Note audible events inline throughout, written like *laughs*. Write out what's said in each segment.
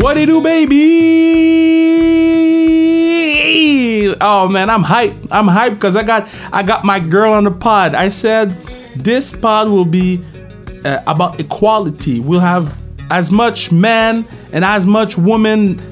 What it do, baby? Oh man, I'm hyped. I'm hyped because I got I got my girl on the pod. I said this pod will be uh, about equality. We'll have as much man and as much woman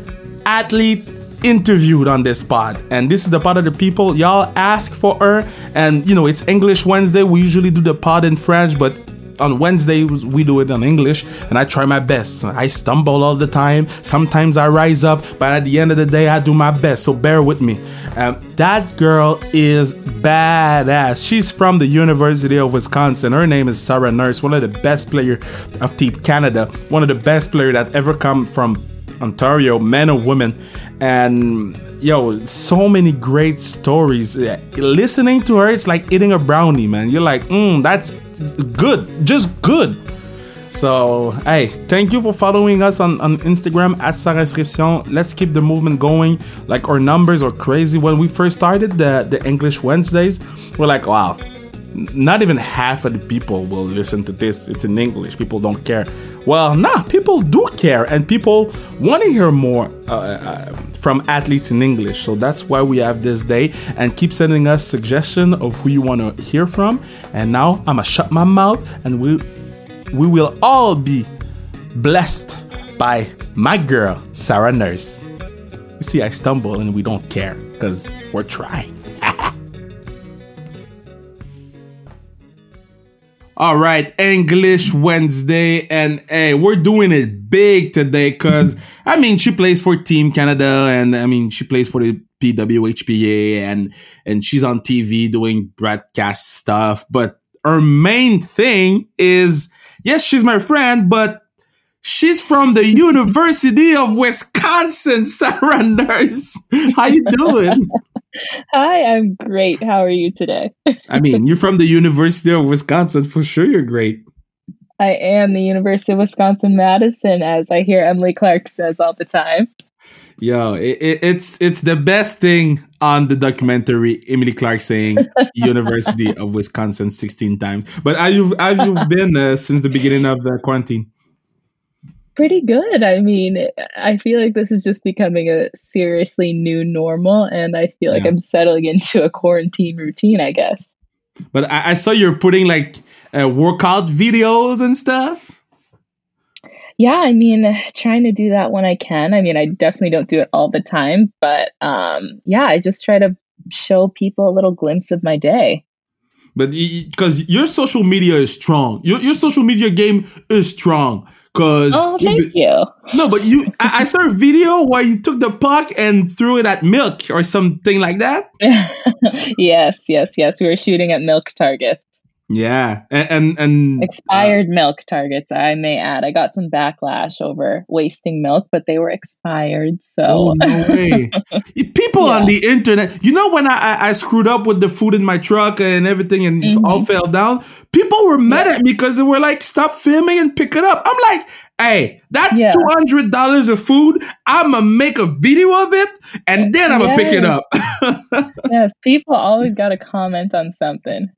athlete interviewed on this pod and this is the part of the people y'all ask for her and you know it's english wednesday we usually do the pod in french but on Wednesdays we do it in English and I try my best. I stumble all the time. Sometimes I rise up, but at the end of the day I do my best. So bear with me. Um, that girl is badass. She's from the University of Wisconsin. Her name is Sarah Nurse, one of the best player of Team Canada, one of the best player that ever come from Ontario, men or women. And yo, so many great stories. Listening to her, it's like eating a brownie, man. You're like, mm, that's good, just good. So, hey, thank you for following us on, on Instagram at Sa. Let's keep the movement going. Like, our numbers are crazy. When we first started the, the English Wednesdays, we're like, wow, not even half of the people will listen to this. It's in English. People don't care. Well, nah, people do care, and people want to hear more uh, uh, from athletes in English. So that's why we have this day. And keep sending us suggestion of who you want to hear from. And now I'ma shut my mouth, and we we will all be blessed by my girl Sarah Nurse. You see, I stumble, and we don't care because we're trying. All right, English Wednesday, and hey, we're doing it big today because I mean she plays for Team Canada, and I mean she plays for the PWHPA, and and she's on TV doing broadcast stuff. But her main thing is yes, she's my friend, but she's from the University of Wisconsin. *laughs* Sarah Nurse, how you doing? Hi, I'm great. How are you today? *laughs* I mean, you're from the University of Wisconsin. For sure, you're great. I am the University of Wisconsin Madison, as I hear Emily Clark says all the time. Yo, it, it, it's it's the best thing on the documentary. Emily Clark saying *laughs* University of Wisconsin 16 times. But have you have you been uh, since the beginning of the quarantine? Pretty good. I mean, I feel like this is just becoming a seriously new normal, and I feel like yeah. I'm settling into a quarantine routine, I guess. But I, I saw you're putting like uh, workout videos and stuff. Yeah, I mean, trying to do that when I can. I mean, I definitely don't do it all the time, but um, yeah, I just try to show people a little glimpse of my day. But because your social media is strong, your your social media game is strong. Cause oh, thank you. No, but you, I, I, saw a video where you took the puck and threw it at milk or something like that. *laughs* yes, yes, yes. We were shooting at milk targets. Yeah, and and, and expired uh, milk targets. I may add. I got some backlash over wasting milk, but they were expired. So oh, no *laughs* way. People yeah. on the internet. You know when I, I screwed up with the food in my truck and everything, and mm-hmm. all fell down. People were mad yeah. at me because they were like, "Stop filming and pick it up." I'm like, Hey, that's two hundred dollars of food. I'ma make a video of it, and then I'ma yes. pick it up. *laughs* yes, people always got to comment on something.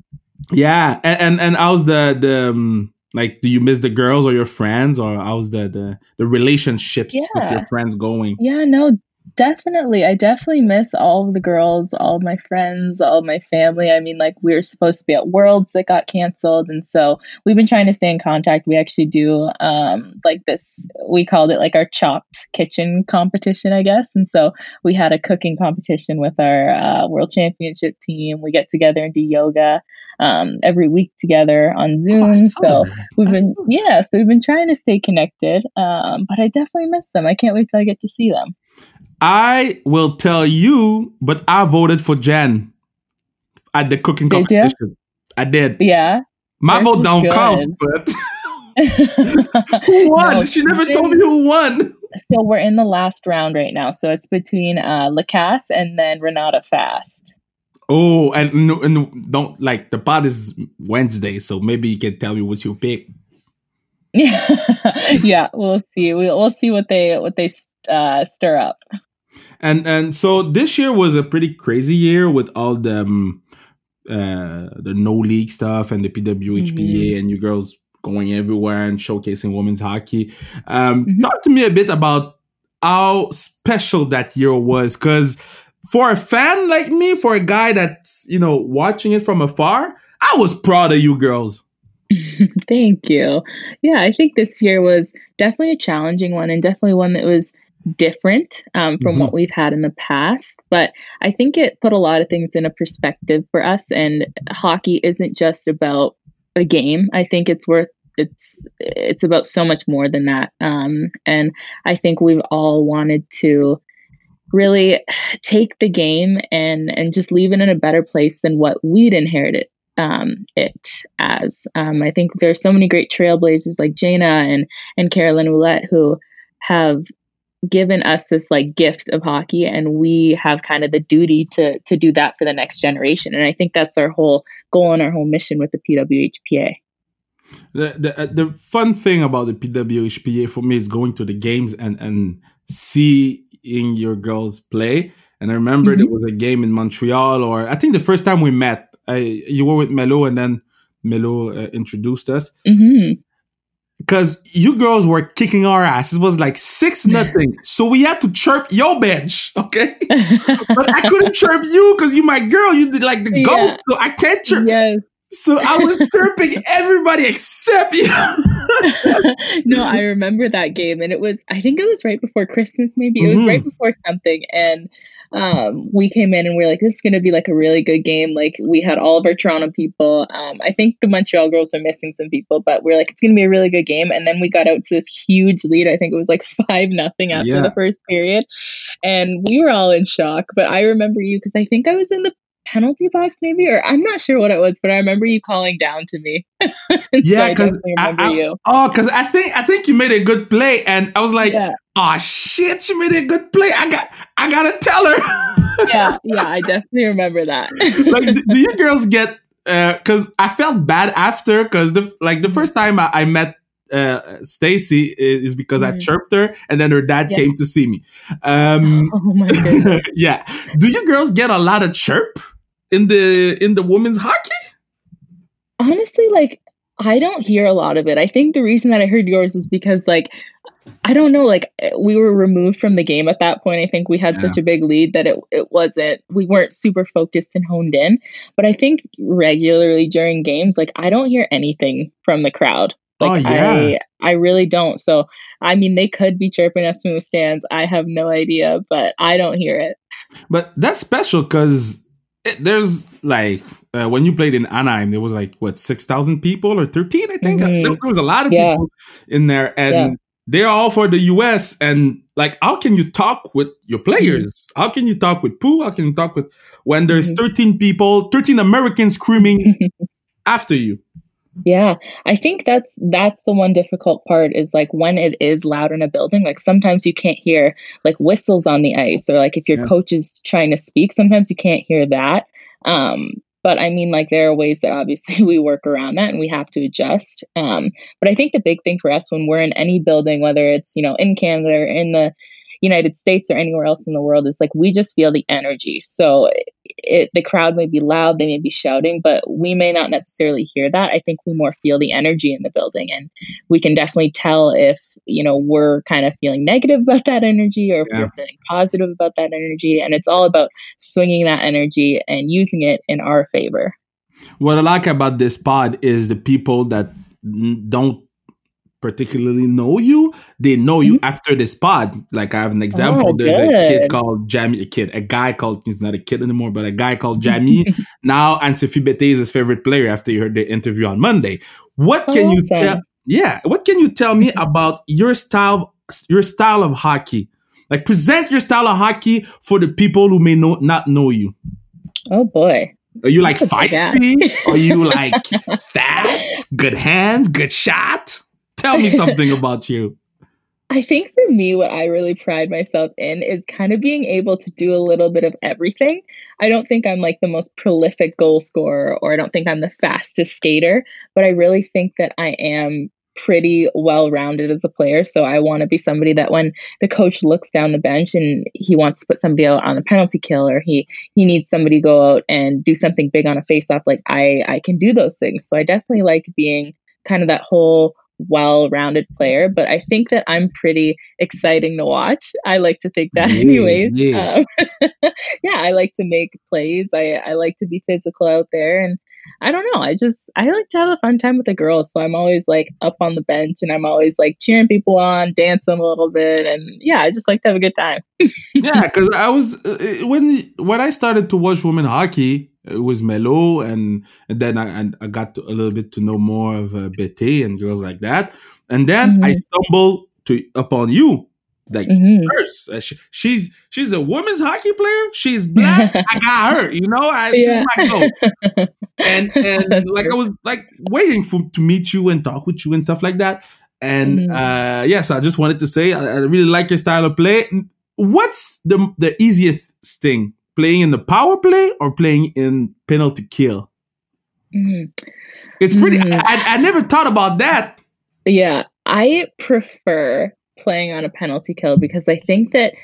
Yeah, and and, and how's the the um, like? Do you miss the girls or your friends, or how's the the the relationships yeah. with your friends going? Yeah, no, definitely. I definitely miss all of the girls, all of my friends, all of my family. I mean, like we were supposed to be at Worlds that got canceled, and so we've been trying to stay in contact. We actually do um like this. We called it like our chopped kitchen competition, I guess. And so we had a cooking competition with our uh, World Championship team. We get together and do yoga um, every week together on Zoom. So we've been, yeah, so we've been trying to stay connected. Um, but I definitely miss them. I can't wait till I get to see them. I will tell you, but I voted for Jen at the cooking did competition. You? I did. Yeah. My vote don't good. count, but *laughs* *laughs* who won? No, she never told me who won. So we're in the last round right now. So it's between uh, Lacasse and then Renata Fast. Oh, and, and don't like the pod is Wednesday, so maybe you can tell me what you pick. *laughs* yeah, we'll see. We'll, we'll see what they what they uh, stir up. And and so this year was a pretty crazy year with all the um, uh, the no league stuff and the PWHPA mm-hmm. and you girls going everywhere and showcasing women's hockey. Um, mm-hmm. Talk to me a bit about how special that year was because for a fan like me, for a guy that's you know watching it from afar, I was proud of you girls. *laughs* Thank you. Yeah, I think this year was definitely a challenging one and definitely one that was different um, from mm-hmm. what we've had in the past. But I think it put a lot of things in a perspective for us. And hockey isn't just about a game. I think it's worth it's it's about so much more than that. Um, and I think we've all wanted to really take the game and and just leave it in a better place than what we'd inherited um, it as. Um, I think there's so many great trailblazers like Jayna and and Caroline Ouellette who have given us this like gift of hockey and we have kind of the duty to to do that for the next generation. And i think that's our whole goal and our whole mission with the pwhpa the the, uh, the fun thing about the pwhpa for me is going to the games and and seeing your girls play. And i remember mm-hmm. there was a game in montreal or i think the first time we met I, you were with melo and then melo uh, introduced us. Mm-hmm because you girls were kicking our ass. It was like six nothing. so we had to chirp your bench, okay? *laughs* but I couldn't chirp you because you my girl. You did like the goat, so I can't chirp. Yes. So I was *laughs* chirping everybody except you. *laughs* no, I remember that game, and it was I think it was right before Christmas, maybe it was mm-hmm. right before something, and um, we came in and we are like, this is going to be like a really good game. Like we had all of our Toronto people. Um, I think the Montreal girls are missing some people, but we are like, it's going to be a really good game. And then we got out to this huge lead. I think it was like *laughs* five nothing after yeah. the first period, and we were all in shock. But I remember you because I think I was in the penalty box maybe or i'm not sure what it was but i remember you calling down to me *laughs* yeah because so oh because i think i think you made a good play and i was like yeah. Oh shit you made a good play i got i gotta tell her *laughs* yeah *laughs* yeah i definitely remember that *laughs* like do you girls get because uh, i felt bad after because the like the first time i, I met uh, Stacy is because mm. I chirped her, and then her dad yeah. came to see me. Um, oh my goodness! yeah. Do you girls get a lot of chirp? in the in the women's hockey? Honestly, like I don't hear a lot of it. I think the reason that I heard yours is because like I don't know, like we were removed from the game at that point. I think we had yeah. such a big lead that it it wasn't we weren't super focused and honed in. But I think regularly during games, like I don't hear anything from the crowd. Like oh, yeah. I I really don't. So I mean they could be chirping us from the stands. I have no idea, but I don't hear it. But that's special because there's like uh, when you played in Anaheim, there was like what six thousand people or thirteen, I think. Mm-hmm. There, was a lot of yeah. people in there, and yeah. They're all for the U.S. And like, how can you talk with your players? Mm-hmm. How can you talk with Pooh? How can you talk with when there's mm-hmm. thirteen people, thirteen Americans screaming *laughs* after you? Yeah, I think that's that's the one difficult part is like when it is loud in a building, like sometimes you can't hear like whistles on the ice or like if your yeah. coach is trying to speak, sometimes you can't hear that. Um but I mean like there are ways that obviously *laughs* we work around that and we have to adjust. Um but I think the big thing for us when we're in any building whether it's, you know, in Canada or in the United States or anywhere else in the world is like we just feel the energy. So it, the crowd may be loud, they may be shouting, but we may not necessarily hear that. I think we more feel the energy in the building, and we can definitely tell if you know we're kind of feeling negative about that energy or if yeah. we're feeling positive about that energy. And it's all about swinging that energy and using it in our favor. What I like about this pod is the people that don't particularly know you, they know you mm-hmm. after this pod. Like I have an example. Oh, There's good. a kid called Jamie, a kid, a guy called he's not a kid anymore, but a guy called Jamie. *laughs* now and Sophie Bettez is his favorite player after you heard the interview on Monday. What can awesome. you tell yeah, what can you tell me about your style your style of hockey? Like present your style of hockey for the people who may know, not know you. Oh boy. Are you like feisty? Are you like *laughs* fast? Good hands? Good shot? Tell me something about you. *laughs* I think for me, what I really pride myself in is kind of being able to do a little bit of everything. I don't think I'm like the most prolific goal scorer or I don't think I'm the fastest skater, but I really think that I am pretty well rounded as a player. So I want to be somebody that when the coach looks down the bench and he wants to put somebody out on a penalty kill or he he needs somebody to go out and do something big on a face off, like I I can do those things. So I definitely like being kind of that whole well-rounded player, but I think that I'm pretty exciting to watch. I like to think that, *laughs* yeah, anyways. Yeah. Um, *laughs* yeah, I like to make plays. I I like to be physical out there, and I don't know. I just I like to have a fun time with the girls, so I'm always like up on the bench, and I'm always like cheering people on, dancing a little bit, and yeah, I just like to have a good time. *laughs* yeah, because I was uh, when when I started to watch women hockey it was Melo, and, and then I, and I got to, a little bit to know more of uh, Betty and girls like that. And then mm-hmm. I stumbled to upon you, like mm-hmm. first. Uh, she, she's she's a women's hockey player. She's black. *laughs* I got her. You know, I yeah. she's my go. *laughs* and and like I was like waiting for to meet you and talk with you and stuff like that. And mm-hmm. uh yes, I just wanted to say I, I really like your style of play. What's the the easiest thing playing in the power play or playing in penalty kill? Mm. It's pretty. Mm. I, I never thought about that. Yeah, I prefer playing on a penalty kill because I think that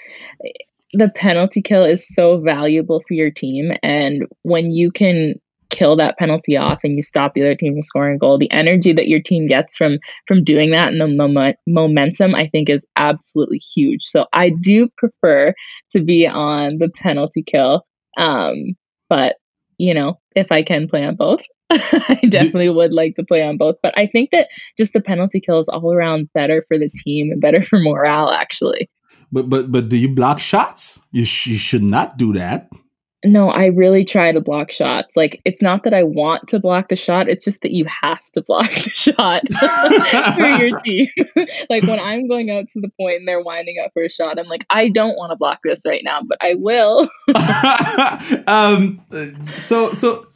the penalty kill is so valuable for your team. And when you can kill that penalty off and you stop the other team from scoring a goal the energy that your team gets from from doing that and the mom- momentum i think is absolutely huge so i do prefer to be on the penalty kill um but you know if i can play on both *laughs* I definitely would like to play on both, but I think that just the penalty kill is all around better for the team and better for morale, actually. But but but do you block shots? You, sh- you should not do that no, I really try to block shots. Like it's not that I want to block the shot, it's just that you have to block the shot *laughs* for your *laughs* team. *laughs* like when I'm going out to the point and they're winding up for a shot, I'm like, I don't want to block this right now, but I will. um so so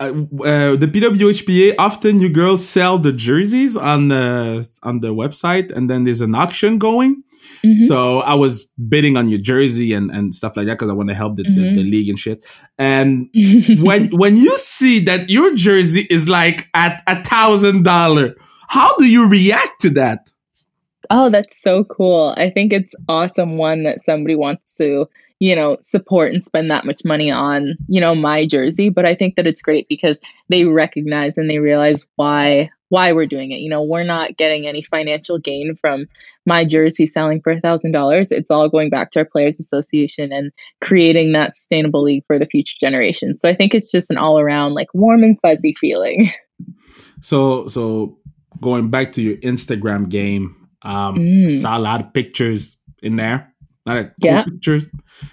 uh, uh, the PWHPA often you girls sell the jerseys on the on the website and then there's an auction going Mm-hmm. So I was bidding on your jersey and, and stuff like that because I want to help the, mm-hmm. the, the, mm-hmm. league and shit. And *laughs* when when you see that your jersey is like at a thousand dollar, how do you react to that? Oh, that's so cool. I think it's awesome one that somebody wants to, you know, support and spend that much money on, you know, my jersey, but I think that it's great because they recognize and they realize why why we're doing it. You know, we're not getting any financial gain from my jersey selling for a thousand dollars. It's all going back to our players association and creating that sustainable league for the future generations. So I think it's just an all around like warm and fuzzy feeling. *laughs* So so going back to your Instagram game, um mm. saw a lot of pictures in there. Not a cool pictures.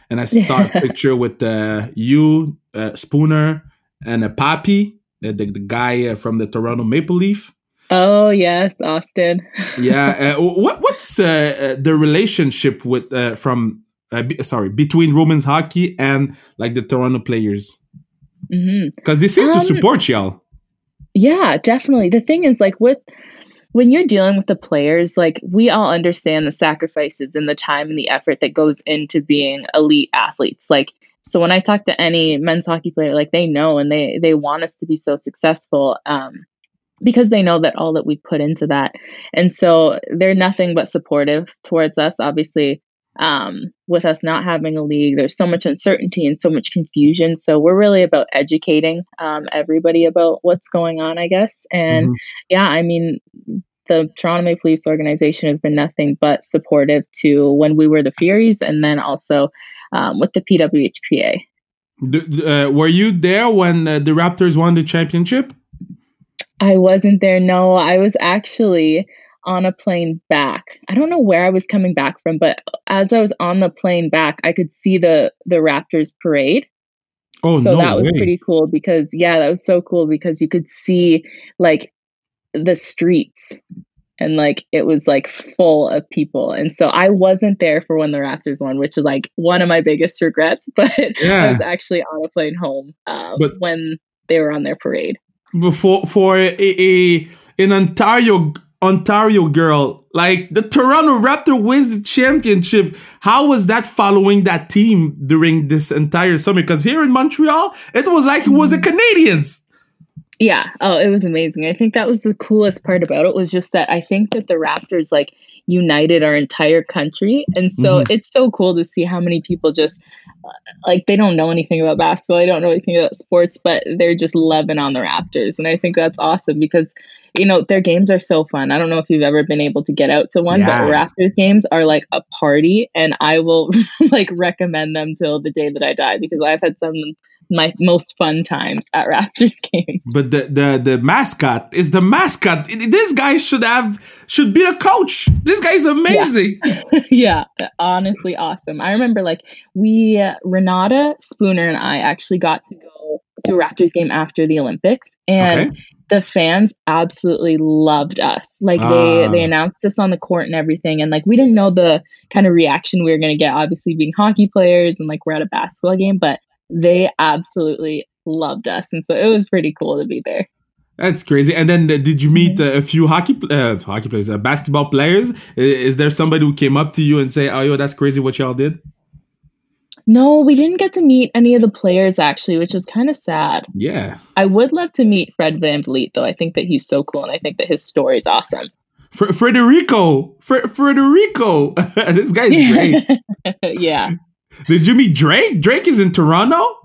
And I *laughs* saw a picture with uh, you, uh, Spooner, and a Poppy uh, the, the guy uh, from the Toronto Maple Leaf. Oh yes, Austin. *laughs* yeah. Uh, what what's uh, the relationship with uh, from b- sorry between Women's hockey and like the Toronto players? Because mm-hmm. they seem um, to support y'all. Yeah, definitely. The thing is, like with when you're dealing with the players, like we all understand the sacrifices and the time and the effort that goes into being elite athletes. Like so when I talk to any men's hockey player, like they know and they they want us to be so successful um, because they know that all that we put into that, and so they're nothing but supportive towards us. Obviously, um, with us not having a league, there's so much uncertainty and so much confusion. So we're really about educating um, everybody about what's going on, I guess. And mm-hmm. yeah, I mean, the Toronto Maple Leafs organization has been nothing but supportive to when we were the Furies and then also um, with the PWHPA. Uh, were you there when uh, the Raptors won the championship? I wasn't there. No, I was actually on a plane back. I don't know where I was coming back from, but as I was on the plane back, I could see the the Raptors parade. Oh, so no that was way. pretty cool because yeah, that was so cool because you could see like the streets and like it was like full of people and so i wasn't there for when the raptors won which is like one of my biggest regrets *laughs* but yeah. i was actually on a plane home um, but when they were on their parade before for a, a an ontario ontario girl like the toronto raptor wins the championship how was that following that team during this entire summer because here in montreal it was like it was the canadiens Yeah. Oh, it was amazing. I think that was the coolest part about it was just that I think that the Raptors like united our entire country. And so Mhm. it's so cool to see how many people just uh, like they don't know anything about basketball, they don't know anything about sports, but they're just loving on the Raptors. And I think that's awesome because you know, their games are so fun. I don't know if you've ever been able to get out to one, Yeah. but Raptors games are like a party and I will *laughs* like recommend them till the day that I die because I've had some my most fun times at *laughs* Raptors games. But the the the mascot is the mascot. This guy should have should be the coach. This guy is amazing. yeah, *laughs* honestly awesome. I remember like we uh, Renata Spooner and I actually got to go to a Raptors game after the Olympics and Okay. the fans absolutely loved us. Like they Ah. they announced us on the court and everything and like we didn't know the kind of reaction we were going to get obviously being hockey players and like we're at a basketball game but they absolutely loved us and so it was pretty cool to be there. That's crazy. And then uh, did you meet uh, a few hockey uh, hockey players, uh, basketball players? Is there somebody who came up to you and say, "Oh, yo, that's crazy what y'all did"? No, we didn't get to meet any of the players actually, which is kind of sad. Yeah, I would love to meet Fred VanVleet, though. I think that he's so cool, and I think that his story is awesome. Fr- Frederico, Fr- Frederico, *laughs* this guy's great. *laughs* yeah, Did you meet Drake? Drake is in Toronto.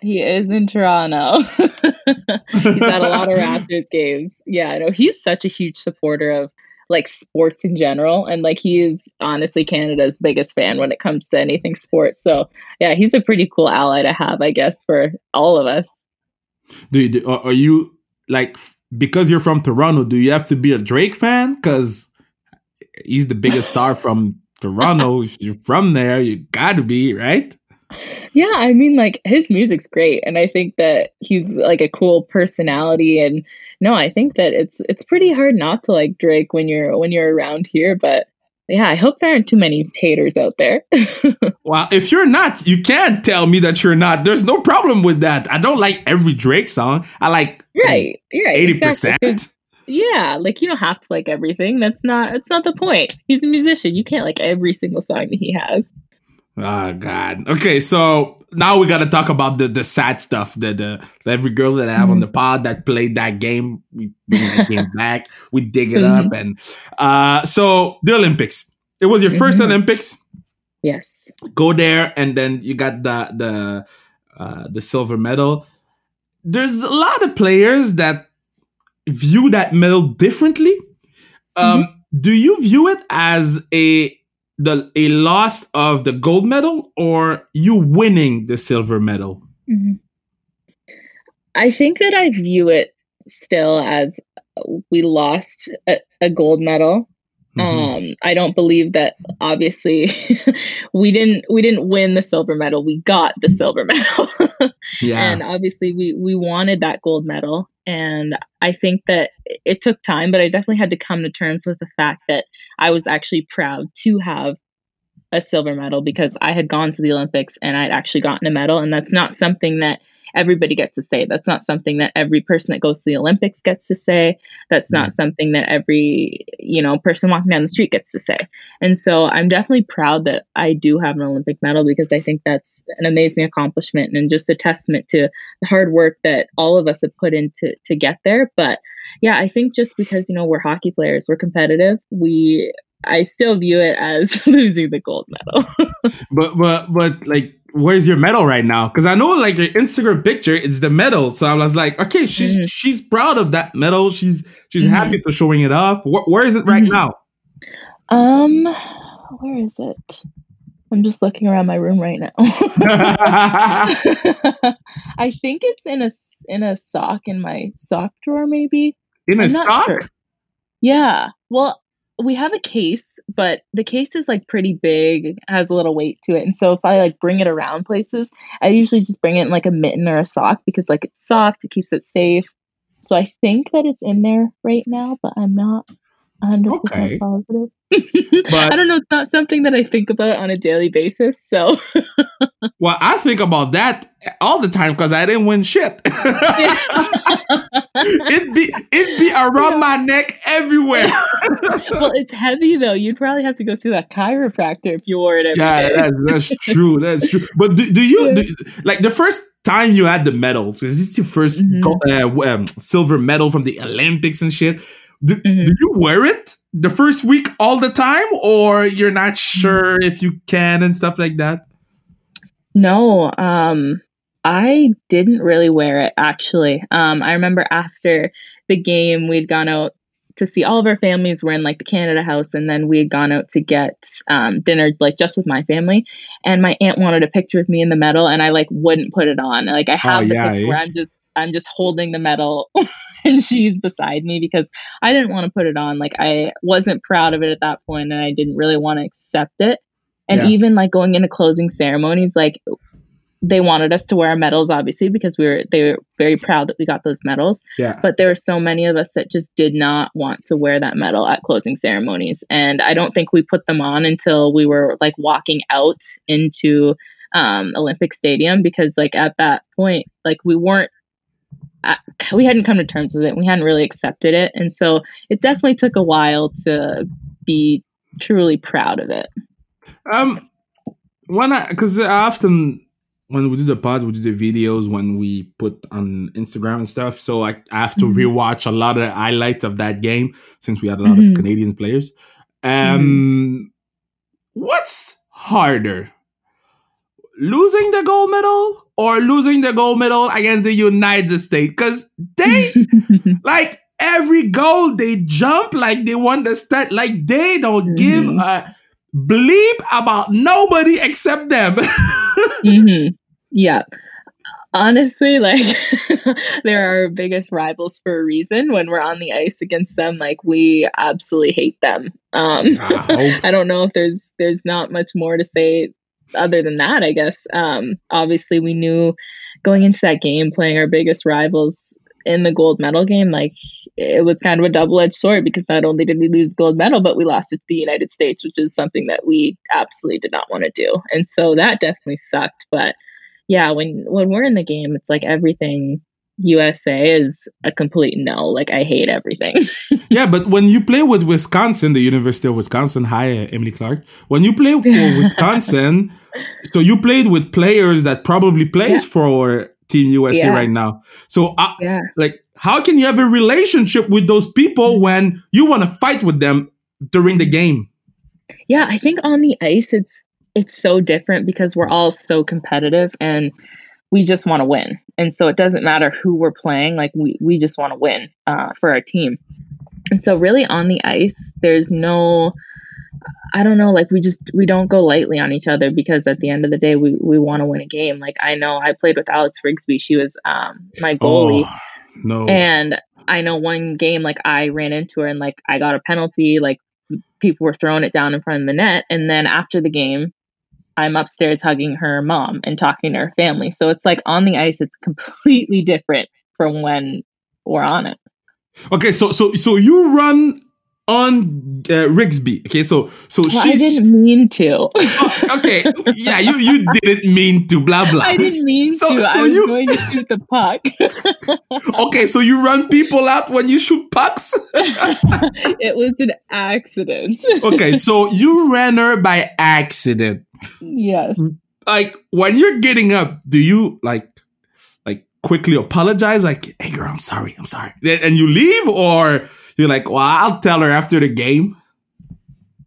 he is in Toronto. *laughs* he's at a lot of Raptors games. Yeah, I know he's such a huge supporter of like sports in general, and like he is honestly Canada's biggest fan when it comes to anything sports. So yeah, he's a pretty cool ally to have, I guess, for all of us. Do you, are you like because you're from Toronto? Do you have to be a Drake fan? Because he's the biggest star from Toronto. *laughs* if you're from there, you got to be right. Yeah, I mean, like his music's great, and I think that he's like a cool personality. And no, I think that it's it's pretty hard not to like Drake when you're when you're around here. But yeah, I hope there aren't too many haters out there. *laughs* Well, if you're not, you can't tell me that you're not. There's no problem with that. I don't like every Drake song. I like right, you're right, eighty exactly. Yeah, like you don't have to like everything. That's not that's not the point. He's a musician. You can't like every single song that he has. Oh God. Okay, so now we gotta talk about the the sad stuff. The the every girl that I have on the pod that played that game, we bring that game *laughs* back. We dig it up, and uh, so the Olympics. It was your 1st Mhm. Olympics. Yes. Go there, and then you got the the uh, the silver medal. There's a lot of players that view that medal differently. Um, Do you view it as a the a loss of the gold medal or you winning the silver medal? Mhm. I think that I view it still as we lost a, a gold medal. Mhm. Um, I don't believe that obviously *laughs* we didn't we didn't win the silver medal. We got the silver *laughs* medal. yeah. and obviously we we wanted that gold medal and I think that it took time, but I definitely had to come to terms with the fact that I was actually proud to have a silver medal because I had gone to the Olympics and I'd actually gotten a medal. And that's not something that everybody gets to say. That's not something that every person that goes to the Olympics gets to say. That's not mm-hmm. something that every, you know, person walking down the street gets to say. And so I'm definitely proud that I do have an Olympic medal because I think that's an amazing accomplishment and just a testament to the hard work that all of us have put into to get there. But yeah, I think just because, you know, we're hockey players, we're competitive, we I still view it as *laughs* losing the gold medal. But but but like where's your medal right now? Because I know like your Instagram picture, it's the medal. So I was like, okay, she's Mhm. she's proud of that medal. She's she's Mhm. happy to showing it off. Where, where is it right Mhm. now? um, where is it? I'm just looking around my room right now. *laughs* I think it's in a in a sock in my sock drawer, maybe. In a I'm not sock? sure. Yeah. Well, we have a case, but the case is like pretty big, has a little weight to it. And so if I like bring it around places, I usually just bring it in like a mitten or a sock because like it's soft, it keeps it safe. So I think that it's in there right now, but I'm not 100% Okay. positive. *laughs* But- I don't know. It's not something that I think about on a daily basis. So *laughs* Well, I think about that all the time because I didn't win shit. *laughs* it'd be it'd be around my neck everywhere. well, it's heavy though. You'd probably have to go see that chiropractor if you wore it every Yeah, that's, that's true. That's true. But do, do you do, like the first time you had the medal? Is this your 1st Mhm. gold, uh, um, silver medal from the Olympics and shit? Do, Mhm. do you wear it the first week all the time, or you're not sure if you can and stuff like that? No, um, I didn't really wear it actually. Um, I remember after the game, we'd gone out to see all of our families were in like the Canada House, and then we had gone out to get um, dinner like just with my family. And my aunt wanted a picture with me in the medal, and I like wouldn't put it on. Like I have the yeah, picture eh? where I'm just I'm just holding the medal. *laughs* *laughs* And she's beside me because I didn't want to put it on. Like I wasn't proud of it at that point, and I didn't really want to accept it. And Yeah. even like going into closing ceremonies, like they wanted us to wear our medals obviously because we were they were very proud that we got those medals Yeah. but there were so many of us that just did not want to wear that medal at closing ceremonies and i don't think we put them on until we were like walking out into um, olympic stadium because like at that point like we weren't at, we hadn't come to terms with it we hadn't really accepted it and so it definitely took a while to be truly proud of it Um, when I because I often when we do the pod, we do the videos when we put on Instagram and stuff. So I, I have to Mhm. rewatch a lot of highlights of that game since we had a lot Mhm. of Canadian players. Um, what's harder, losing the gold medal or losing the gold medal against the United States? Because they *laughs* like every goal they jump like they want the stat like they don't give Mhm. a bleep about nobody except them *laughs* hmm Yeah. Honestly, like *laughs* they're our biggest rivals for a reason. When we're on the ice against them, like we absolutely hate them. Um, I. I don't know if there's there's not much more to say other than that. I guess. Um, obviously, we knew going into that game, playing our biggest rivals in the gold medal game, like it was kind of a double edged sword because not only did we lose gold medal, but we lost it to the United States, which is something that we absolutely did not want to do. And so that definitely sucked. But yeah, when when we're in the game, it's like everything USA is a complete no. Like I hate everything. *laughs* yeah but when you play with wisconsin the university of wisconsin hi uh, emily clark when you play for *laughs* wisconsin so you played with players that probably plays Yeah. for team usa Yeah. right now so uh, yeah. like how can you have a relationship with those people when you want to fight with them during the game Yeah, I think on the ice it's it's so different because we're all so competitive and we just want to win. And so it doesn't matter who we're playing, like we we just want to win uh, for our team. And so really on the ice, there's no I don't know, like we just we don't go lightly on each other because at the end of the day we we want to win a game. Like I know I played with Alex Rigsby. She was um my goalie. Oh, no And I know one game, like I ran into her and like I got a penalty, like people were throwing it down in front of the net. And then after the game, I'm upstairs hugging her mom and talking to her family. So it's like on the ice, it's completely different from when we're on it. okay so so so you run on uh, rigsby okay so so Well, I didn't mean to. okay *laughs* yeah you you didn't mean to blah blah I didn't mean so, to. so I was you going to shoot the puck. *laughs* okay so you run people out when you shoot pucks *laughs* it was an accident. okay so you ran her by accident yes. like when you're getting up do you like like quickly apologize like hey girl i'm sorry i'm sorry and you leave or you're like well i'll tell her after the game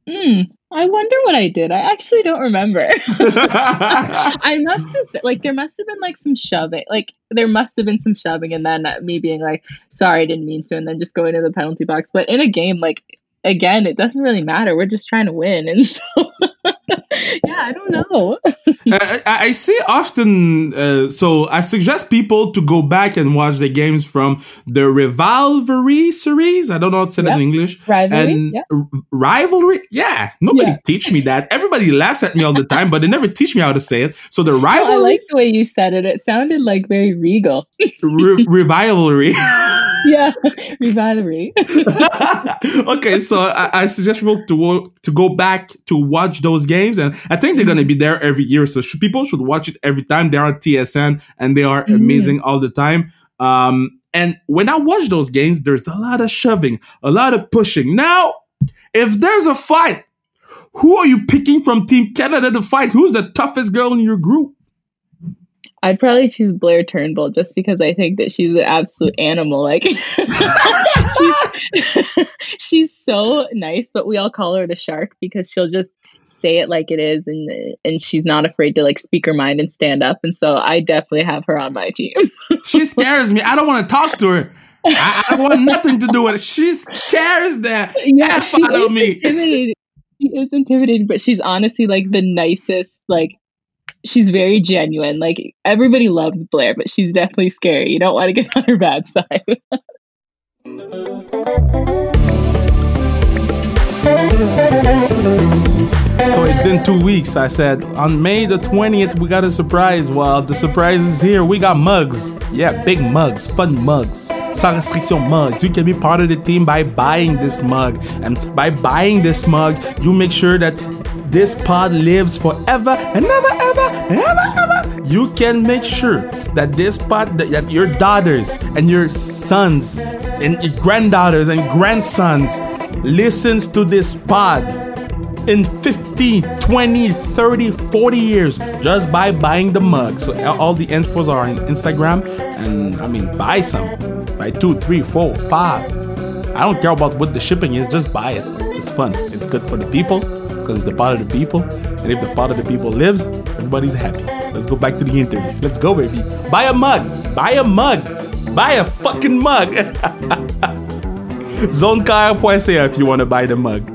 Hmm. I wonder what I did. I actually don't remember. *laughs* I must have said, like, there must have been like some shoving. Like, there must have been some shoving, and then me being like, sorry, I didn't mean to, and then just going to the penalty box. But in a game, like, again, it doesn't really matter. We're just trying to win. And so, *laughs* *laughs* yeah, I don't know. *laughs* I, I often, uh, so I suggest people to go back and watch the games from the Rivalry series. I don't know how to say that in English. Rivalry. And yeah. r- rivalry, yeah. Nobody Yeah. teach me that. Everybody laughs at me all the time, but they never teach me how to say it. So the *laughs* Oh, I like the way you said it. It sounded like very regal. r- rivalry. Yeah, *laughs* revalorate. *laughs* okay, so I, I suggest people to to go back to watch those games, and I think they're gonna be there every year. So people should watch it every time. They're on TSN, and they are Mhm. amazing all the time. Um, and when I watch those games, there's a lot of shoving, a lot of pushing. Now, if there's a fight, who are you picking from Team Canada to fight? Who's the toughest girl in your group? I'd probably choose Blayre Turnbull just because I think that she's an absolute animal. Like *laughs* she's, *laughs* she's so nice, but we all call her the shark because she'll just say it like it is and and she's not afraid to like speak her mind and stand up. And so I definitely have her on my team. *laughs* She scares me. I don't want to talk to her. I, I don't want nothing to do with it. She scares that yeah, F out of me. She is intimidating, but she's honestly like the nicest. Like she's very genuine. Like everybody loves Blair, but she's definitely scary. You don't want to get on her bad side. *laughs* So it's been two weeks. I said on May the 20th, we got a surprise. Well, the surprise is here. We got mugs. Yeah, big mugs, fun mugs. Sans restriction mugs. You can be part of the team by buying this mug. And by buying this mug, you make sure that this pod lives forever and never, ever, and ever, ever. You can make sure that this pod, that, that your daughters and your sons and your granddaughters and grandsons listens to this pod in 15, 20, 30, 40 years just by buying the mug. So all the infos are on Instagram. And I mean, buy some. Buy two, three, four, five. I don't care about what the shipping is, just buy it. It's fun. It's good for the people because it's the part of the people. And if the part of the people lives, everybody's happy. Let's go back to the interview. Let's go, baby. Buy a mug. Buy a mug. Buy a fucking mug. *laughs* ZoneCar.ca if you want to buy the mug.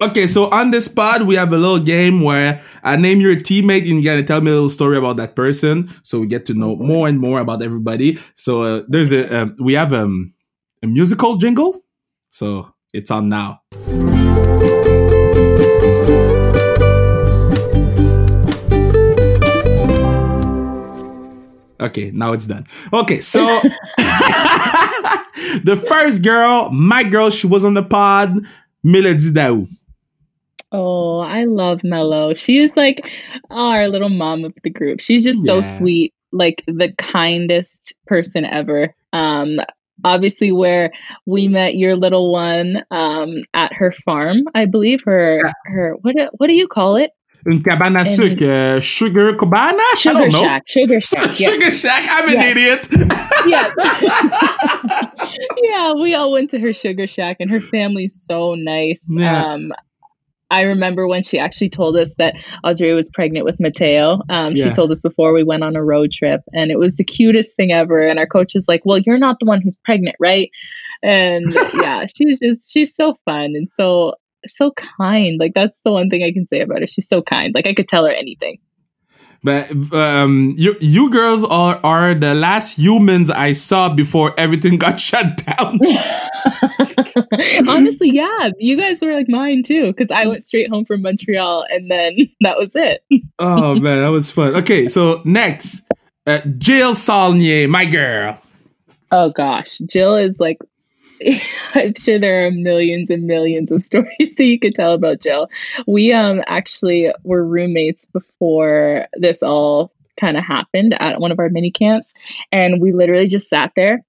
Okay, so on this pod, we have a little game where I name your teammate and you gotta tell me a little story about that person, so we get to know more and more about everybody. So uh, there's a um, we have um, a musical jingle, so it's on now. Okay, now it's done. Okay, so *laughs* *laughs* the first girl, my girl, she was on the pod, Mélodie Daoust. Oh, I love Mello. She is like our little mom of the group. She's just so sweet, like the kindest person ever. Um, obviously, where we met your little one um, at her farm, I believe her her what do- what do you call it? Une cabane à sucre, uh, sugar cabana? Sugar shack. Sugar shack. Yeah. Sugar Shack. I'm an Yeah. idiot. *laughs* yeah. *laughs* *laughs* yeah, we all went to her sugar shack and her family's so nice. Yeah. Um I remember when she actually told us that Audrey was pregnant with Mateo. Um, She told us before we went on a road trip, and it was the cutest thing ever. And our coach was like, "Well, you're not the one who's pregnant, right?" And *laughs* yeah, she's just she's so fun and so so kind. Like that's the one thing I can say about her. She's so kind. Like I could tell her anything. But um, you you girls are are the last humans I saw before everything *laughs* got shut down. *laughs* Honestly, yeah, you guys were like mine too, because I went straight home from Montreal and then *laughs* that was it. oh man, that was fun. Okay, so next, uh, Jill Saulnier, my girl. Oh gosh, Jill is like, I'm *laughs* sure there are millions and millions of *laughs* stories that you could tell about Jill. We um actually were roommates before this all kind of happened at one of our mini camps, and we literally just sat there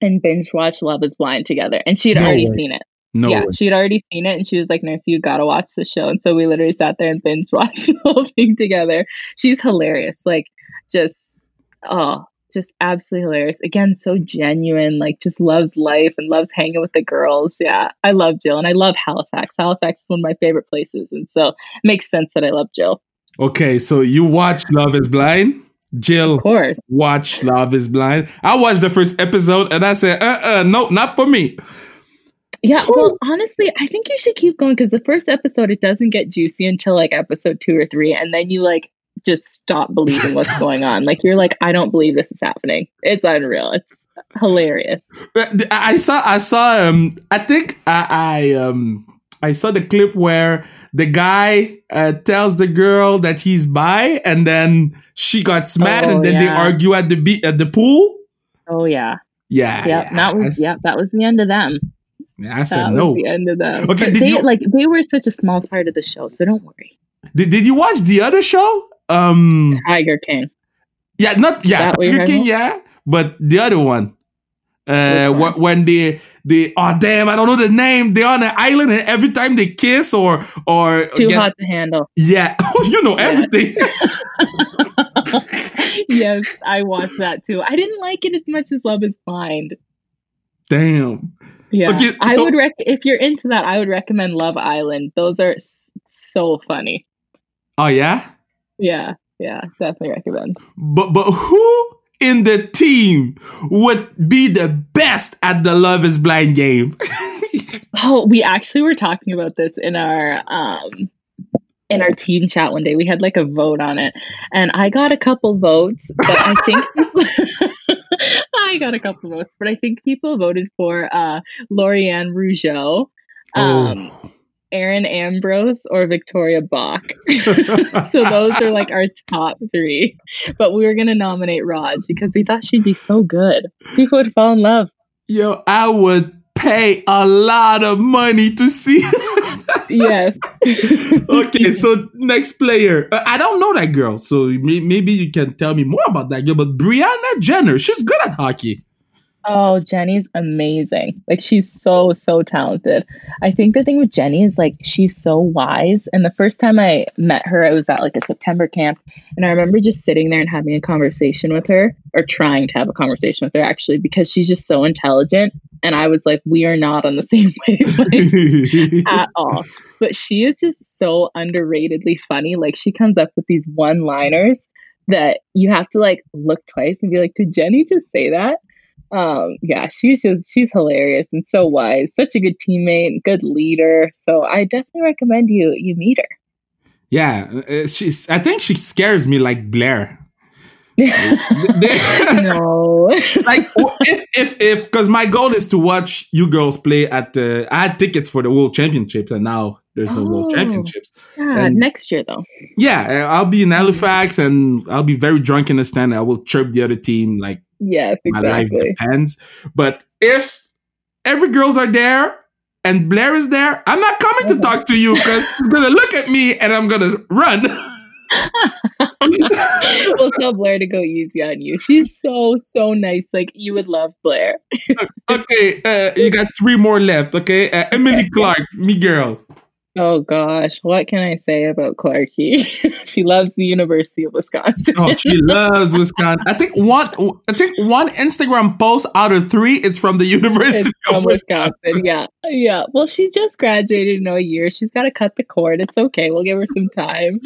and binge watched Love Is Blind together, and she'd No already way. seen it. No, yeah, way. she'd already seen it, and she was like, "Nancy, you gotta watch the show." And so we literally sat there and binge *laughs* watched the whole thing together. She's hilarious, like just oh, just absolutely hilarious. Again, so genuine, like just loves life and loves hanging with the girls. Yeah, I love Jill, and I love Halifax. Halifax is one of my favorite places, and so it makes sense that I love Jill. Okay, so you watch Love Is Blind. Jill Of course. watch Love Is Blind. I watched the first episode and I said, uh, uh no, not for me. Yeah, well, honestly, I think you should keep going because the first episode it doesn't get juicy until like episode two or three, and then you like just stop believing what's *laughs* going on. Like you're like, I don't believe this is happening. It's unreal. It's hilarious. I saw, I saw, um, I think I, I, um, I saw the clip where the guy uh, tells the girl that he's bi, and then she got mad, Oh, and then they argue at the be- at the pool. Oh yeah. Yeah, Yep. yeah, that was yep, that was the end of them. yeah, I That said was no. the end of them. Okay, did they you- like they were such a small part of the show, so don't worry. Did, did you watch the other show? Um, Tiger King. yeah, not yeah, that what you're Tiger King, yeah, but the other one. Uh, wh- when they they oh damn, I don't know the name. They're on an island, and every time they kiss or or Too get- hot to handle. yeah, *laughs* you know everything. *laughs* *laughs* yes, I watched that too. I didn't like it as much as Love Is Blind. damn. Yeah, Okay, I would rec if you're into that. I would recommend Love Island. Those are so funny. Oh yeah, Yeah, yeah, definitely recommend. but but who in the team would be the best at the Love Is Blind game? *laughs* Oh, we actually were talking about this in our um in our team chat one day. We had like a vote on it, and I got a couple votes, but I think *laughs* people, *laughs* I got a couple votes, but I think people voted for uh Lauriane Rougeau, um, Oh. Erin Ambrose, or Victoria Bach. *laughs* so those are like our top three. But we were gonna nominate Raj because we thought she'd be so good. People would fall in love. Yo, I would pay a lot of money to see. *laughs* Yes. *laughs* okay, so next player. Uh, I don't know that girl, so may- maybe you can tell me more about that girl. But Brianne Jenner, she's good at hockey. Oh, Jenny's amazing. Like she's so so talented. I think the thing with Jenny is like she's so wise. And the first time I met her, I was at like a September camp, and I remember just sitting there and having a conversation with her, or trying to have a conversation with her actually, because she's just so intelligent. And I was like, we are not on the *laughs* same wavelength *laughs* at all. But she is just so underratedly funny. Like she comes up with these one-liners that you have to like look twice and be like, did Jenny just say that? Um, yeah, she's just she's hilarious and so wise, such a good teammate, good leader. So I definitely recommend you you meet her. yeah, uh, she's. I think she scares me like Blayre. *laughs* no. *laughs* like if if if because my goal is to watch you girls play at the. I had tickets for the World Championships, and now there's no World Oh. Championships. yeah, And- next year though. Yeah, I'll be in Halifax, and I'll be very drunk in the stand. I will chirp the other team like Yes, my life exactly. depends. But if every girls are there and Blayre is there, I'm not coming to talk to you because she's gonna look at me and I'm gonna run. *laughs* we'll tell Blayre to go easy on you. She's so so nice. Like you would love Blayre. *laughs* okay, uh, you got three more left. Okay, uh, Emily Clark, me girl. Oh gosh, what can I say about Clarky? *laughs* she loves the University of Wisconsin. Oh, she *laughs* loves Wisconsin. I think one. I think one Instagram post out of three is from the University of Wisconsin. Wisconsin. Yeah. Yeah. Well, she just graduated in a year. She's got to cut the cord. It's okay. We'll give her some time.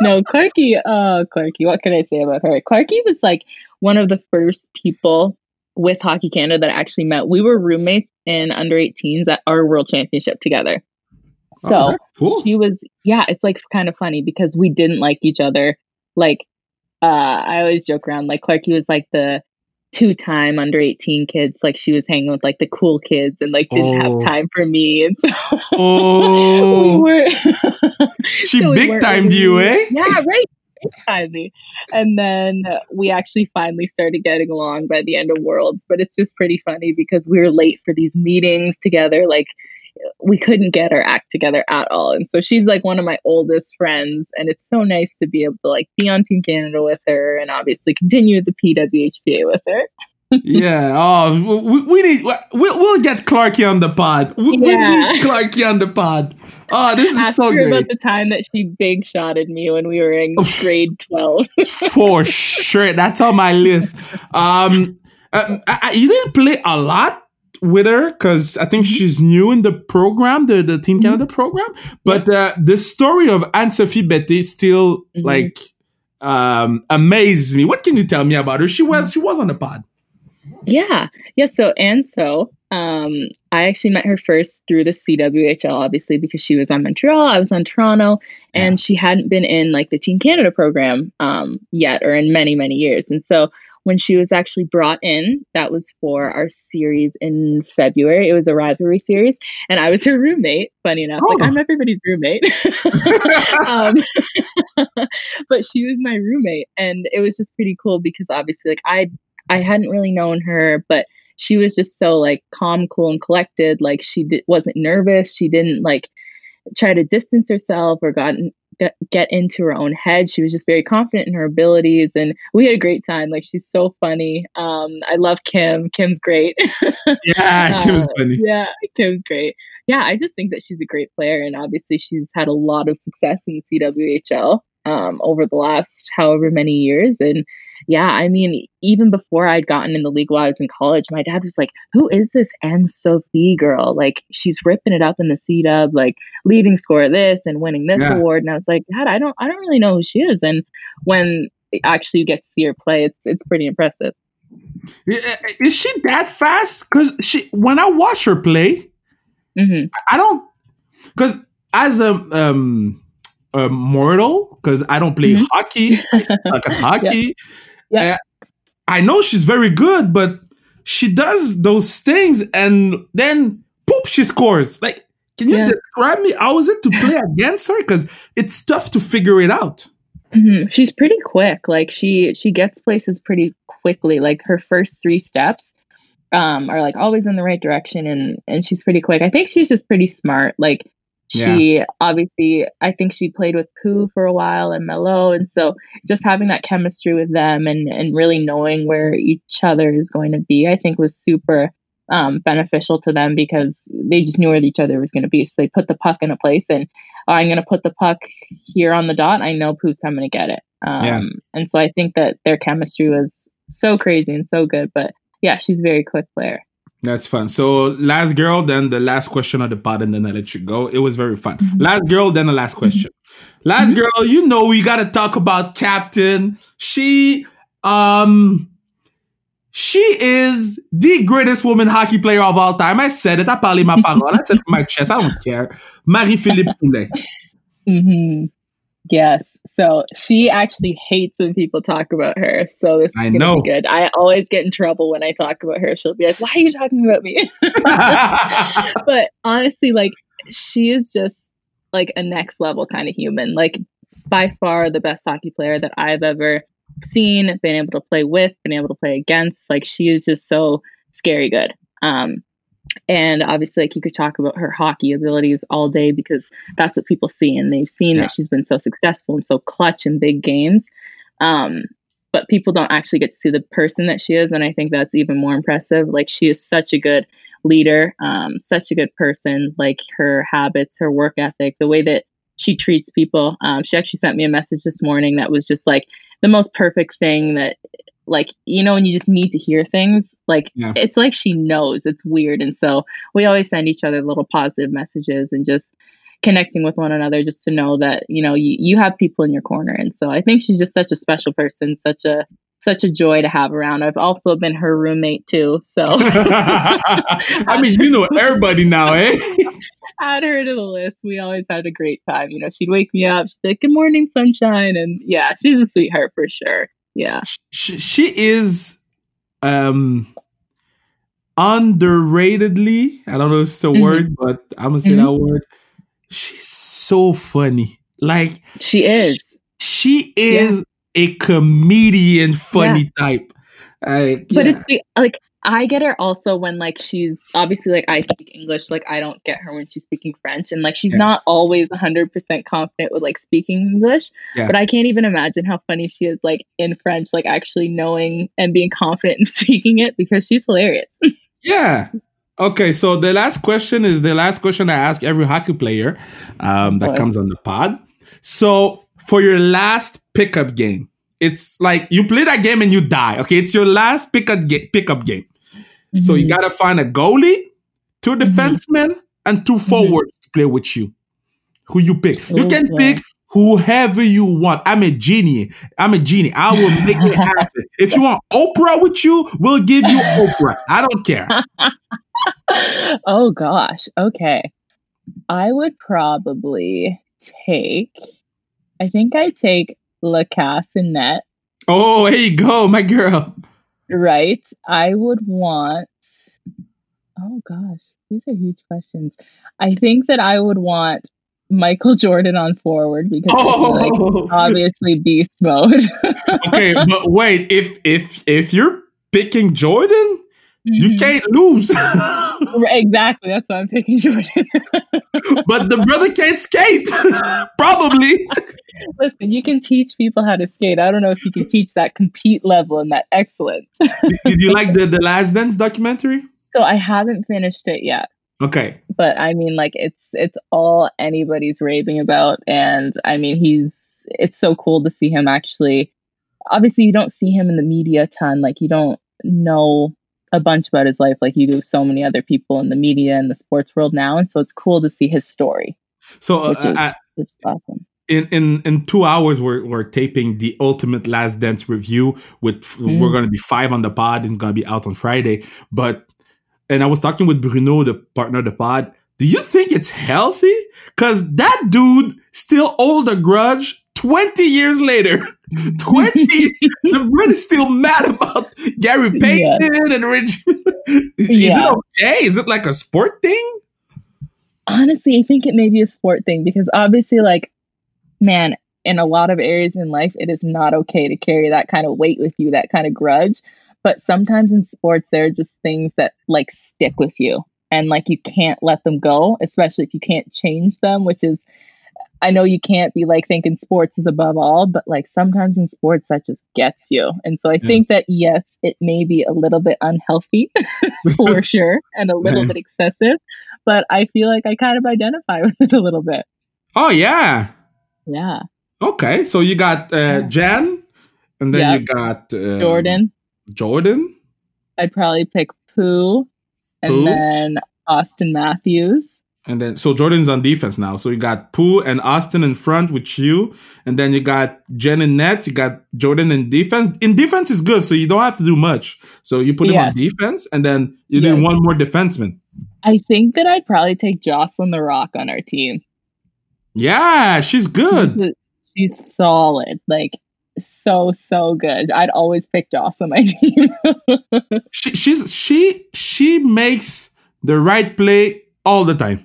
no, Clarky, oh, Clarky, what can I say about her? Clarky was like one of the first people with Hockey Canada that I actually met. We were roommates in under 18s at our world championship together. So Oh, cool. she was, yeah, it's like kind of funny because we didn't like each other. Like, uh, I always joke around, like, Clarky was like the, two time under 18 kids like she was hanging with like the cool kids and like didn't Oh. have time for me and so *laughs* we Oh, were she *laughs* so big weren't timed you, eh? yeah right timely and then we actually finally started getting along by the end of worlds but it's just pretty funny because we were late for these meetings together like we couldn't get our act together at all. And so she's like one of my oldest friends and it's so nice to be able to like be on team canada with her and obviously continue the pwhpa with her yeah. Oh, we, we need. We'll, we'll get Clarky on the pod. We, we Yeah. need Clarky on the pod. Oh, this is Ask so her great. about the time that she big shotted me when we were in grade 12 *laughs* For sure, that's on my list. Um, uh, I, I- you didn't play a lot with her because I think Mhm. she's new in the program, the the Team Canada program. But uh, the story of Anne Sophie Bettez still Mhm. like um amazes me. What can you tell me about her? She was she was on the pod. Yeah. Yeah. So, and so, um, I actually met her first through the CWHL, obviously, because she was on Montreal, I was on Toronto, and she hadn't been in like the Team Canada program um, yet or in many, many years. And so, when she was actually brought in, that was for our series in February. It was a rivalry series, and I was her roommate. Funny enough, oh. like I'm everybody's roommate. *laughs* um, *laughs* but she was my roommate, and it was just pretty cool because obviously, like I I hadn't really known her, but she was just so like calm, cool, and collected. Like she di- wasn't nervous. She didn't like try to distance herself or got get, get into her own head. She was just very confident in her abilities, and we had a great time. Like she's so funny. Um, I love Kim. Kim's great. *laughs* yeah, *laughs* Kim's uh, funny. Yeah, Kim's great. Yeah, I just think that she's a great player, and obviously she's had a lot of success in the CWHL um, over the last however many years, and yeah, I mean, even before I'd gotten in the league while I was in college, my dad was like, Who is this Anne Sophie girl? Like, she's ripping it up in the C dub, like leading score this and winning this yeah. award. And I was like, Dad, I don't I don't really know who she is. And when actually you get to see her play, it's it's pretty impressive. Is she that fast? Because she when I watch her play, mm-hmm. I don't because as a um a mortal, because I don't play mm-hmm. hockey, I *laughs* suck at hockey. Yeah. Yeah. I know she's very good, but she does those things and then poop, she scores. Like, can you yeah. describe me how is it to play against her? Because it's tough to figure it out. Mm-hmm. She's pretty quick. Like she she gets places pretty quickly. Like her first three steps um, are like always in the right direction, and and she's pretty quick. I think she's just pretty smart. Like she yeah. obviously, I think she played with Pooh for a while and Melo. And so just having that chemistry with them and, and really knowing where each other is going to be, I think was super um, beneficial to them because they just knew where each other was going to be. So they put the puck in a place and oh, I'm going to put the puck here on the dot. I know Pooh's coming to get it. Um, yeah. And so I think that their chemistry was so crazy and so good. But yeah, she's a very quick player. That's fun. So last girl, then the last question of the pod, and then I let you go. It was very fun. Mm-hmm. Last girl, then the last mm-hmm. question. Last mm-hmm. girl, you know we gotta talk about Captain. She um she is the greatest woman hockey player of all time. I said it. I parlé ma parole. I said my chest. I don't care. Marie-Philippe *laughs* Poulin. Yes. So she actually hates when people talk about her. So this is I gonna know. be good. I always get in trouble when I talk about her. She'll be like, Why are you talking about me? *laughs* *laughs* but honestly, like she is just like a next level kind of human. Like by far the best hockey player that I've ever seen, been able to play with, been able to play against. Like she is just so scary good. Um, and obviously, like you could talk about her hockey abilities all day because that's what people see, and they've seen yeah. that she's been so successful and so clutch in big games. Um, but people don't actually get to see the person that she is, and I think that's even more impressive. Like she is such a good leader, um, such a good person. Like her habits, her work ethic, the way that she treats people. Um, she actually sent me a message this morning that was just like the most perfect thing that like you know when you just need to hear things like yeah. it's like she knows it's weird. And so we always send each other little positive messages and just connecting with one another just to know that you know you, you have people in your corner. And so i think she's just such a special person such a such a joy to have around. I've also been her roommate too so. *laughs* *laughs* I mean you know everybody now eh? *laughs* Add her to the list. We always had a great time. You know she'd wake me up she'd like good morning sunshine. And yeah she's a sweetheart for sure yeah she, she is um underratedly i don't know if it's a mm-hmm. word but i'm gonna say mm-hmm. that word she's so funny like she is she, she is yeah. a comedian funny yeah. type I, but it's like I get her also when like she's obviously like I speak English, like I don't get her when she's speaking French, and like she's yeah. not always hundred percent confident with like speaking English. Yeah. But I can't even imagine how funny she is like in French, like actually knowing and being confident in *laughs* speaking it because she's hilarious. *laughs* yeah. Okay, so the last question is the last question I ask every hockey player um, that comes on the pod. So for your last pickup game, it's like you play that game and you die. Okay, it's your last pickup ga- pickup game. Mm-hmm. So you mm-hmm. gotta find a goalie, two mm-hmm. defensemen, mm-hmm. and two mm-hmm. forwards to play with you. Who you pick? Oh, you can pick whoever you want. I'm a genie. I'm a genie. I will make it happen. *laughs* if you want Oprah with you, we'll give you Oprah. I don't care. *laughs* oh gosh. Okay. I would probably take I think I take net. Oh, here you go, my girl. Right? I would want. Oh gosh, these are huge questions. I think that I would want Michael Jordan on forward because oh. like *laughs* obviously beast mode. okay, but wait, if if if you're picking Jordan, you mm-hmm. can't lose. *laughs* exactly, that's why I'm picking *laughs* Jordan. but the brother can't skate. *laughs* Probably. Listen, you can teach people how to skate. I don't know if you can teach that compete level and that excellence. Did you like the the Last Dance documentary? So I haven't finished it yet. Okay. But I mean like it's it's all anybody's raving about and I mean he's it's so cool to see him actually obviously you don't see him in the media a ton like you don't know a bunch about his life like you do so many other people in the media and the sports world now and so it's cool to see his story. So uh, which is, I, which is awesome in in in two hours we're we're taping the ultimate last dance review with mm. we're going to be five on the pod and it's going to be out on friday but and I was talking with Bruno, the partner of the pod. Do you think it's healthy? Because that dude still hold a grudge 20 years later. *laughs* 20 the Brit is still mad about Gary Payton yeah. and Rich. is yeah. it okay? Is it like a sport thing? Honestly, I think it may be a sport thing because obviously, like, man, in a lot of areas in life, it is not okay to carry that kind of weight with you, that kind of grudge. But sometimes in sports, there are just things that like stick with you and like you can't let them go, especially if you can't change them, which is, I know you can't be like thinking sports is above all, but like sometimes in sports that just gets you. And so I yeah. think that yes, it may be a little bit unhealthy *laughs* for *laughs* sure and a little bit excessive, but I feel like I kind of identify *laughs* with it a little bit. Oh, yeah. Yeah. Okay. So you got uh, Jen and then yep. you got uh, Jordan. Jordan. I'd probably pick Pooh and Pooh. then Auston Matthews. And then, so Jordan's on defense now. So you got Pooh and Auston in front with you. And then you got Jen and Net. You got Jordan in defense. In defense is good. So you don't have to do much. So you put him on defense and then you yes. do one more defenseman. I think that I'd probably take Jocelyne Larocque on our team. Yeah, she's good. She's solid. Like so so good. I'd always pick Joss on my *laughs* team. she, she's she she makes the right play all the time.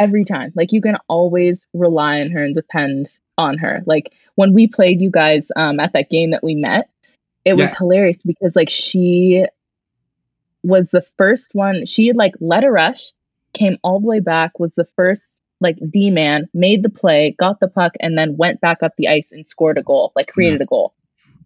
Every time, like you can always rely on her and depend on her. Like when we played you guys um, at that game that we met, it was hilarious because like she was the first one. She had like led a rush, came all the way back, was the first like D man, made the play, got the puck, and then went back up the ice and scored a goal, like created a goal.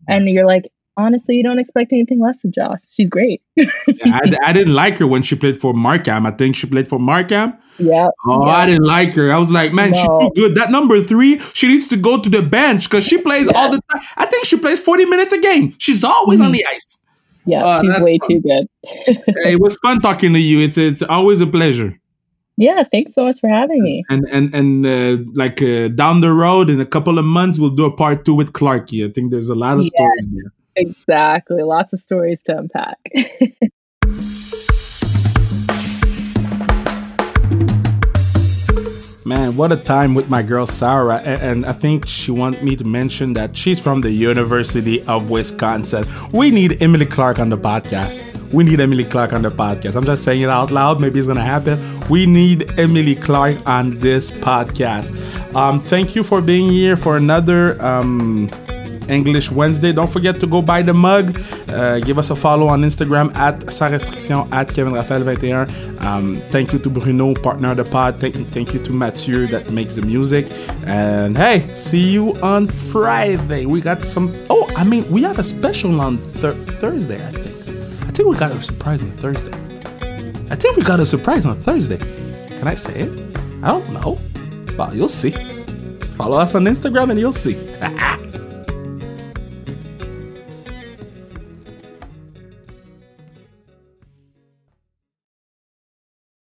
And you're like, honestly, you don't expect anything less of Joss. She's great. *laughs* yeah, I, I, didn't like her when she played for Markham. I think she played for Markham. Yeah. Oh, yeah. I didn't like her. I was like, man, no. she's too good. That number three, she needs to go to the bench because she plays yeah. all the time. I think she plays 40 minutes a game. She's always mm-hmm. on the ice. Yeah, uh, she's way fun. too good. *laughs* hey, it was fun talking to you. It's it's always a pleasure. Yeah, thanks so much for having me. And and and uh, like uh, down the road in a couple of months, we'll do a part two with Clarky. I think there's a lot of yes, stories there. Exactly, lots of stories to unpack. *laughs* Man, what a time with my girl Sarah. And I think she wants me to mention that she's from the University of Wisconsin. We need Emily Clark on the podcast. We need Emily Clark on the podcast. I'm just saying it out loud. Maybe it's going to happen. We need Emily Clark on this podcast. Um, thank you for being here for another. Um, English Wednesday. Don't forget to go buy the mug. Uh, give us a follow on Instagram at sans restriction at Kevin Raphael 21. Um, thank you to Bruno, partner of the pod. Thank, thank you to Mathieu that makes the music. And hey, see you on Friday. We got some. Oh, I mean, we have a special on thir- Thursday. I think. I think we got a surprise on Thursday. I think we got a surprise on Thursday. Can I say it? I don't know. Well, you'll see. Follow us on Instagram and you'll see. *laughs*